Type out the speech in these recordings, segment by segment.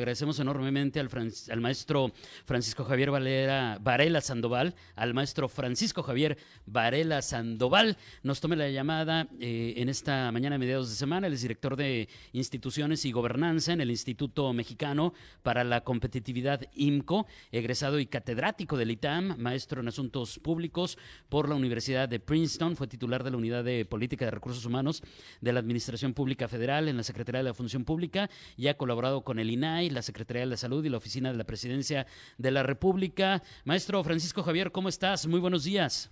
agradecemos enormemente al, maestro Francisco Javier Valera, Varela Sandoval, al maestro Francisco Javier Varela Sandoval. Nos tome la llamada eh, en esta mañana de mediados de semana. Él es director de instituciones y gobernanza en el Instituto Mexicano para la Competitividad IMCO, egresado y catedrático del ITAM, maestro en asuntos públicos por la Universidad de Princeton. Fue titular de la Unidad de Política de Recursos Humanos de la Administración Pública Federal en la Secretaría de la Función Pública y ha colaborado con el INAI la Secretaría de la Salud y la Oficina de la Presidencia de la República. Maestro Francisco Javier, ¿cómo estás? Muy buenos días.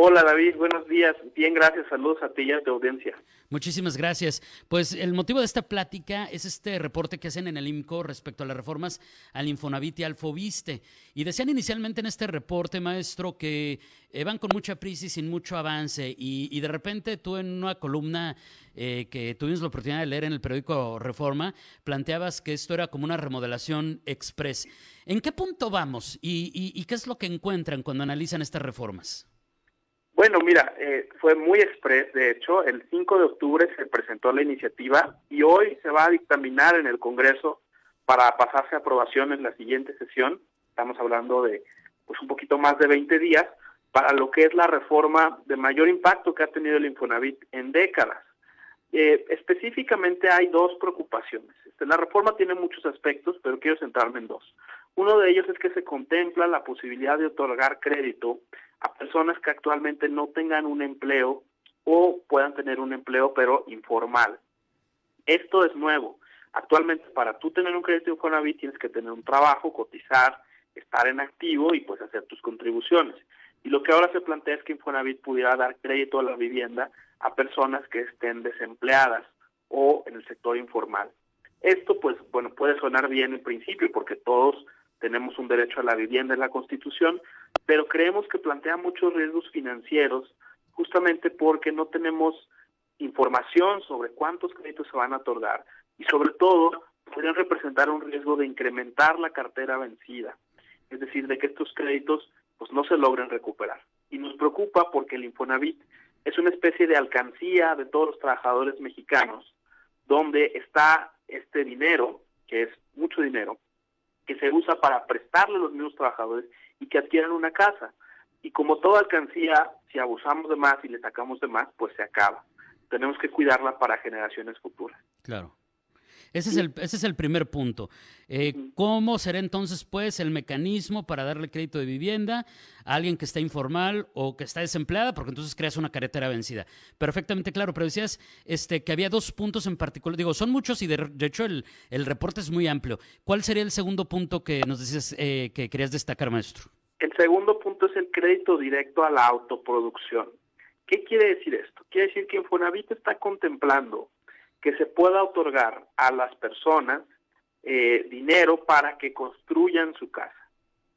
Hola David, buenos días. Bien, gracias. Saludos a ti y a tu audiencia. Muchísimas gracias. Pues el motivo de esta plática es este reporte que hacen en el IMCO respecto a las reformas al Infonavit y al Fobiste. Y decían inicialmente en este reporte, maestro, que eh, van con mucha prisa y sin mucho avance. Y, de repente tú en una columna eh, que tuvimos la oportunidad de leer en el periódico Reforma, planteabas que esto era como una remodelación express. ¿En qué punto vamos y qué es lo que encuentran cuando analizan estas reformas? Bueno, mira, eh, fue muy express, de hecho, el 5 de octubre se presentó la iniciativa y hoy se va a dictaminar en el Congreso para pasarse a aprobación en la siguiente sesión. Estamos hablando de pues un poquito más de 20 días para lo que es la reforma de mayor impacto que ha tenido el Infonavit en décadas. Eh, específicamente hay dos preocupaciones. Este, la reforma tiene muchos aspectos, pero quiero centrarme en dos. Uno de ellos es que se contempla la posibilidad de otorgar crédito a personas que actualmente no tengan un empleo o puedan tener un empleo pero informal. Esto es nuevo. Actualmente para tú tener un crédito Infonavit tienes que tener un trabajo, cotizar, estar en activo y pues hacer tus contribuciones. Y lo que ahora se plantea es que Infonavit pudiera dar crédito a la vivienda a personas que estén desempleadas o en el sector informal. Esto pues bueno puede sonar bien en principio porque todos tenemos un derecho a la vivienda en la Constitución, pero creemos que plantea muchos riesgos financieros justamente porque no tenemos información sobre cuántos créditos se van a otorgar y sobre todo podrían representar un riesgo de incrementar la cartera vencida, es decir, de que estos créditos pues no se logren recuperar. Y nos preocupa porque el Infonavit es una especie de alcancía de todos los trabajadores mexicanos, donde está este dinero, que es mucho dinero, que se usa para prestarle a los mismos trabajadores y que adquieran una casa. Y como toda alcancía, si abusamos de más y le sacamos de más, pues se acaba. Tenemos que cuidarla para generaciones futuras. Claro. Ese es el, ese es el primer punto. Eh, ¿Cómo será entonces, pues, el mecanismo para darle crédito de vivienda a alguien que está informal o que está desempleada? Porque entonces creas una carretera vencida. Perfectamente claro, pero decías este, que había dos puntos en particular. Digo, son muchos y de, hecho el, el, reporte es muy amplio. ¿Cuál sería el segundo punto que nos decías eh, que querías destacar, maestro? El segundo punto es el crédito directo a la autoproducción. ¿Qué quiere decir esto? Quiere decir que Infonavit está contemplando que se pueda otorgar a las personas eh, dinero para que construyan su casa.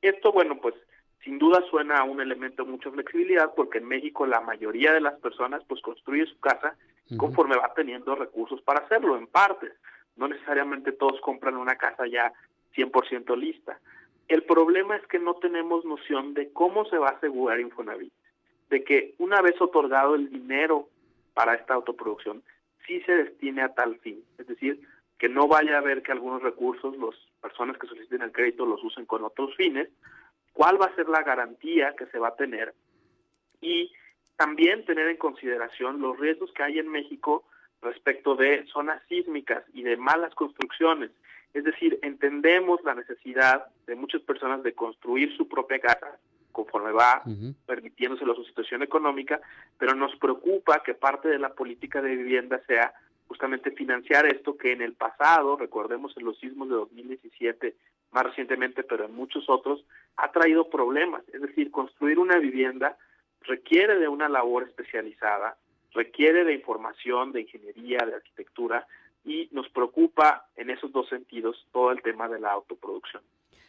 Esto, bueno, pues sin duda suena a un elemento de mucha flexibilidad porque en México la mayoría de las personas pues construye su casa conforme va teniendo recursos para hacerlo, en partes. No necesariamente todos compran una casa ya 100% lista. El problema es que no tenemos noción de cómo se va a asegurar Infonavit, de que una vez otorgado el dinero para esta autoproducción, sí se destine a tal fin. Es decir, que no vaya a haber que algunos recursos, las personas que soliciten el crédito los usen con otros fines, cuál va a ser la garantía que se va a tener y también tener en consideración los riesgos que hay en México respecto de zonas sísmicas y de malas construcciones. Es decir, entendemos la necesidad de muchas personas de construir su propia casa, conforme va permitiéndose la su situación económica, pero nos preocupa que parte de la política de vivienda sea justamente financiar esto que en el pasado, recordemos en los sismos de 2017, más recientemente, pero en muchos otros, ha traído problemas. Es decir, construir una vivienda requiere de una labor especializada, requiere de información, de ingeniería, de arquitectura, y nos preocupa en esos dos sentidos todo el tema de la autoproducción.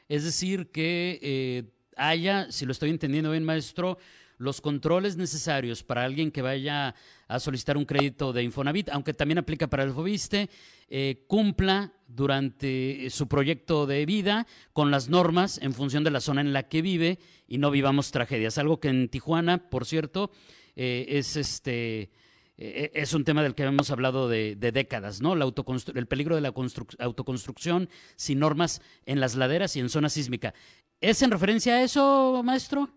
Es decir, que eh, haya, si lo estoy entendiendo bien, maestro, los controles necesarios para alguien que vaya a solicitar un crédito de Infonavit, aunque también aplica para el FOBISTE, eh, cumpla durante su proyecto de vida con las normas en función de la zona en la que vive y no vivamos tragedias. Algo que en Tijuana, por cierto, eh, es este eh, es un tema del que hemos hablado de, décadas, ¿no? La el peligro de la autoconstrucción sin normas en las laderas y en zona sísmica. ¿Es en referencia a eso, maestro?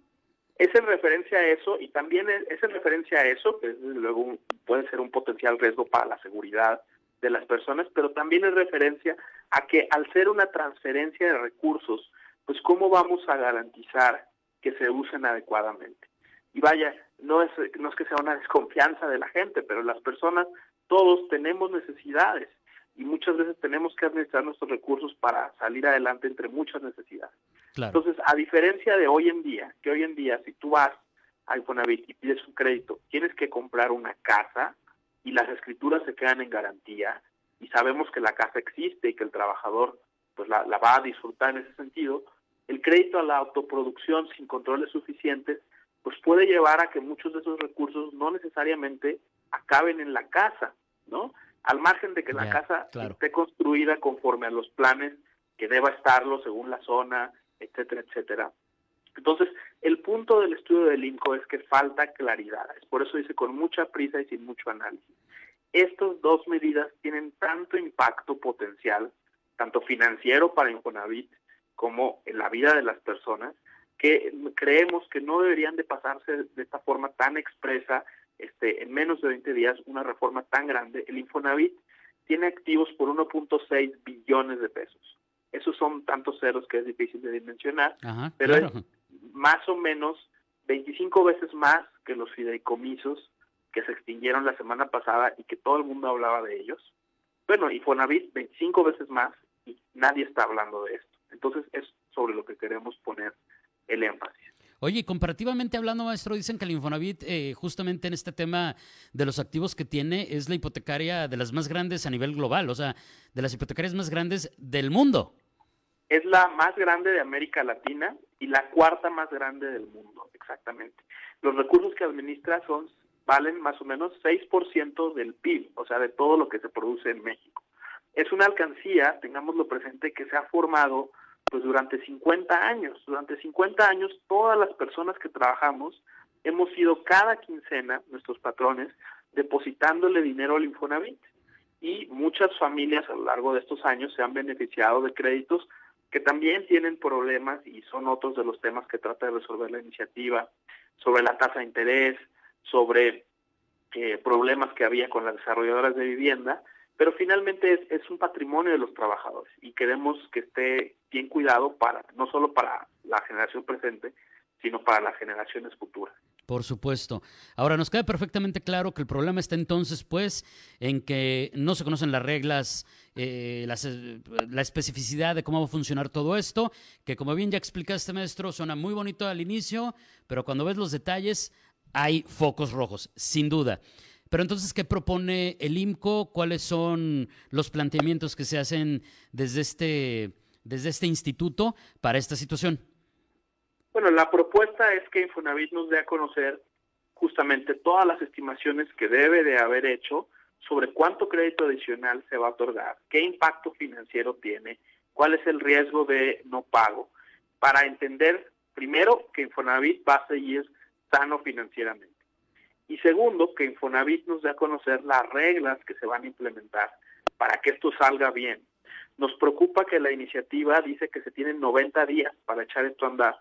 Es en referencia a eso y también es, en referencia a eso, que luego puede ser un potencial riesgo para la seguridad de las personas, pero también es referencia a que al ser una transferencia de recursos, pues cómo vamos a garantizar que se usen adecuadamente. Y vaya, no es, no es que sea una desconfianza de la gente, pero las personas, todos tenemos necesidades y muchas veces tenemos que administrar nuestros recursos para salir adelante entre muchas necesidades. Entonces, a diferencia de hoy en día, que hoy en día si tú vas a Infonavit y pides un crédito, tienes que comprar una casa y las escrituras se quedan en garantía y sabemos que la casa existe y que el trabajador pues la, la va a disfrutar en ese sentido, el crédito a la autoproducción sin controles suficientes pues puede llevar a que muchos de esos recursos no necesariamente acaben en la casa, ¿no? Al margen de que la casa esté construida conforme a los planes que deba estarlo según la zona, etcétera, etcétera. Entonces, el punto del estudio del INCO es que falta claridad. Es por eso dice con mucha prisa y sin mucho análisis. Estas dos medidas tienen tanto impacto potencial, tanto financiero para Infonavit como en la vida de las personas, que creemos que no deberían de pasarse de esta forma tan expresa, este, en menos de 20 días, una reforma tan grande. El Infonavit tiene activos por 1.6 billones de pesos. Esos son tantos ceros que es difícil de dimensionar, pero es más o menos 25 veces más que los fideicomisos que se extinguieron la semana pasada y que todo el mundo hablaba de ellos. Bueno, Infonavit 25 veces más y nadie está hablando de esto. Entonces es sobre lo que queremos poner el énfasis. Oye, comparativamente hablando, maestro, dicen que el Infonavit, eh, justamente en este tema de los activos que tiene, es la hipotecaria de las más grandes a nivel global, o sea, de las hipotecarias más grandes del mundo. Es la más grande de América Latina y la cuarta más grande del mundo, exactamente. Los recursos que administra son valen más o menos 6% del PIB, o sea, de todo lo que se produce en México. Es una alcancía, tengámoslo presente, que se ha formado pues durante 50 años. Durante 50 años todas las personas que trabajamos hemos ido cada quincena, nuestros patrones, depositándole dinero al Infonavit. Y muchas familias a lo largo de estos años se han beneficiado de créditos que también tienen problemas y son otros de los temas que trata de resolver la iniciativa, sobre la tasa de interés, sobre eh, problemas que había con las desarrolladoras de vivienda, pero finalmente es, un patrimonio de los trabajadores y queremos que esté bien cuidado para no solo para la generación presente, sino para las generaciones futuras. Por supuesto. Ahora, nos queda perfectamente claro que el problema está entonces, pues, en que no se conocen las reglas, eh, la especificidad de cómo va a funcionar todo esto, que como bien ya explicaste, maestro, suena muy bonito al inicio, pero cuando ves los detalles, hay focos rojos, sin duda. Pero entonces, ¿qué propone el IMCO? ¿Cuáles son los planteamientos que se hacen desde este, desde este instituto para esta situación? Bueno, la propuesta es que Infonavit nos dé a conocer justamente todas las estimaciones que debe de haber hecho sobre cuánto crédito adicional se va a otorgar, qué impacto financiero tiene, cuál es el riesgo de no pago, para entender primero que Infonavit va a seguir sano financieramente. Y segundo, que Infonavit nos dé a conocer las reglas que se van a implementar para que esto salga bien. Nos preocupa que la iniciativa dice que se tienen 90 días para echar esto a andar.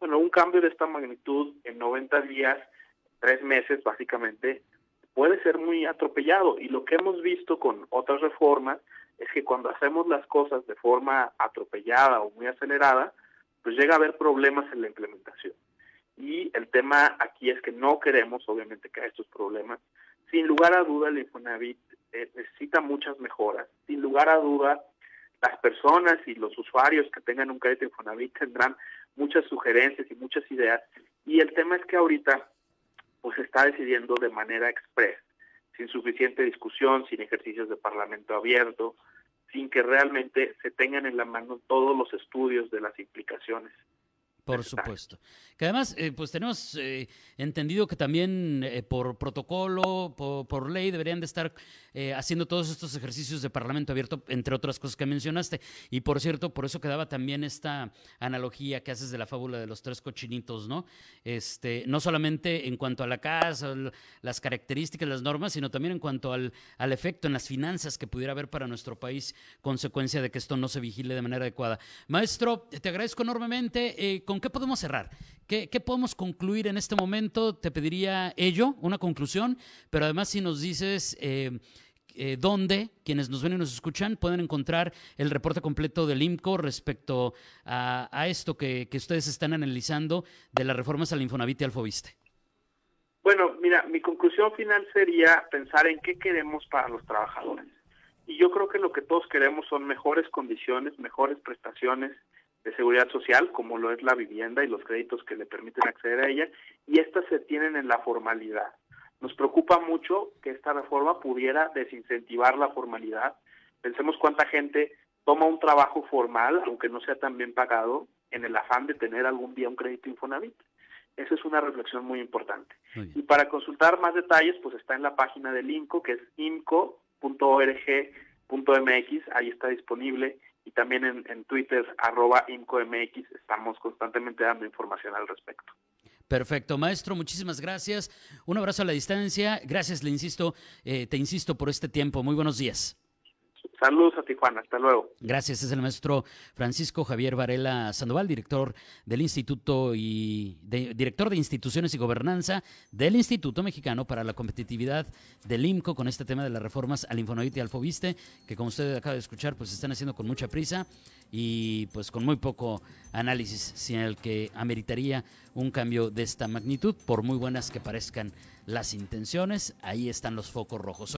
Bueno, un cambio de esta magnitud en 90 días, tres meses básicamente, puede ser muy atropellado. Y lo que hemos visto con otras reformas es que cuando hacemos las cosas de forma atropellada o muy acelerada, pues llega a haber problemas en la implementación. Y el tema aquí es que no queremos, obviamente, que haya estos problemas. Sin lugar a duda, el Infonavit eh, necesita muchas mejoras. Sin lugar a duda, las personas y los usuarios que tengan un crédito Infonavit tendrán muchas sugerencias y muchas ideas. Y el tema es que ahorita pues se está decidiendo de manera express, sin suficiente discusión, sin ejercicios de parlamento abierto, sin que realmente se tengan en la mano todos los estudios de las implicaciones. Por supuesto. Que además, eh, pues tenemos eh, entendido que también eh, por protocolo, por, ley, deberían de estar haciendo todos estos ejercicios de Parlamento abierto, entre otras cosas que mencionaste. Y por cierto, por eso quedaba también esta analogía que haces de la fábula de los tres cochinitos, ¿no? Este, no solamente en cuanto a la casa, las características, las normas, sino también en cuanto al, al efecto en las finanzas que pudiera haber para nuestro país, consecuencia de que esto no se vigile de manera adecuada. Maestro, te agradezco enormemente. ¿Con qué podemos cerrar? ¿Qué, podemos concluir en este momento? Te pediría ello, una conclusión, pero además si nos dices eh, eh, dónde quienes nos ven y nos escuchan pueden encontrar el reporte completo del IMCO respecto a, esto que, ustedes están analizando de las reformas al Infonavit y al Fobiste. Bueno, mira, mi conclusión final sería pensar en qué queremos para los trabajadores. Y yo creo que lo que todos queremos son mejores condiciones, mejores prestaciones, de seguridad social, como lo es la vivienda y los créditos que le permiten acceder a ella, y estas se tienen en la formalidad. Nos preocupa mucho que esta reforma pudiera desincentivar la formalidad. Pensemos cuánta gente toma un trabajo formal, aunque no sea tan bien pagado, en el afán de tener algún día un crédito Infonavit. Esa es una reflexión muy importante. Y para consultar más detalles, pues está en la página del INCO, que es inco.org.mx, ahí está disponible y también en, Twitter, arroba IMCOMX, estamos constantemente dando información al respecto. Perfecto, maestro, muchísimas gracias. Un abrazo a la distancia. Gracias, le insisto, eh, te insisto por este tiempo. Muy buenos días. Saludos a Tijuana, hasta luego. Gracias, es el maestro Francisco Javier Varela Sandoval, director del Instituto y director de Instituciones y Gobernanza del Instituto Mexicano para la Competitividad del IMCO con este tema de las reformas al Infonavit y al Fobiste, que como usted acaba de escuchar, pues están haciendo con mucha prisa y pues con muy poco análisis, sin el que ameritaría un cambio de esta magnitud, por muy buenas que parezcan las intenciones, ahí están los focos rojos.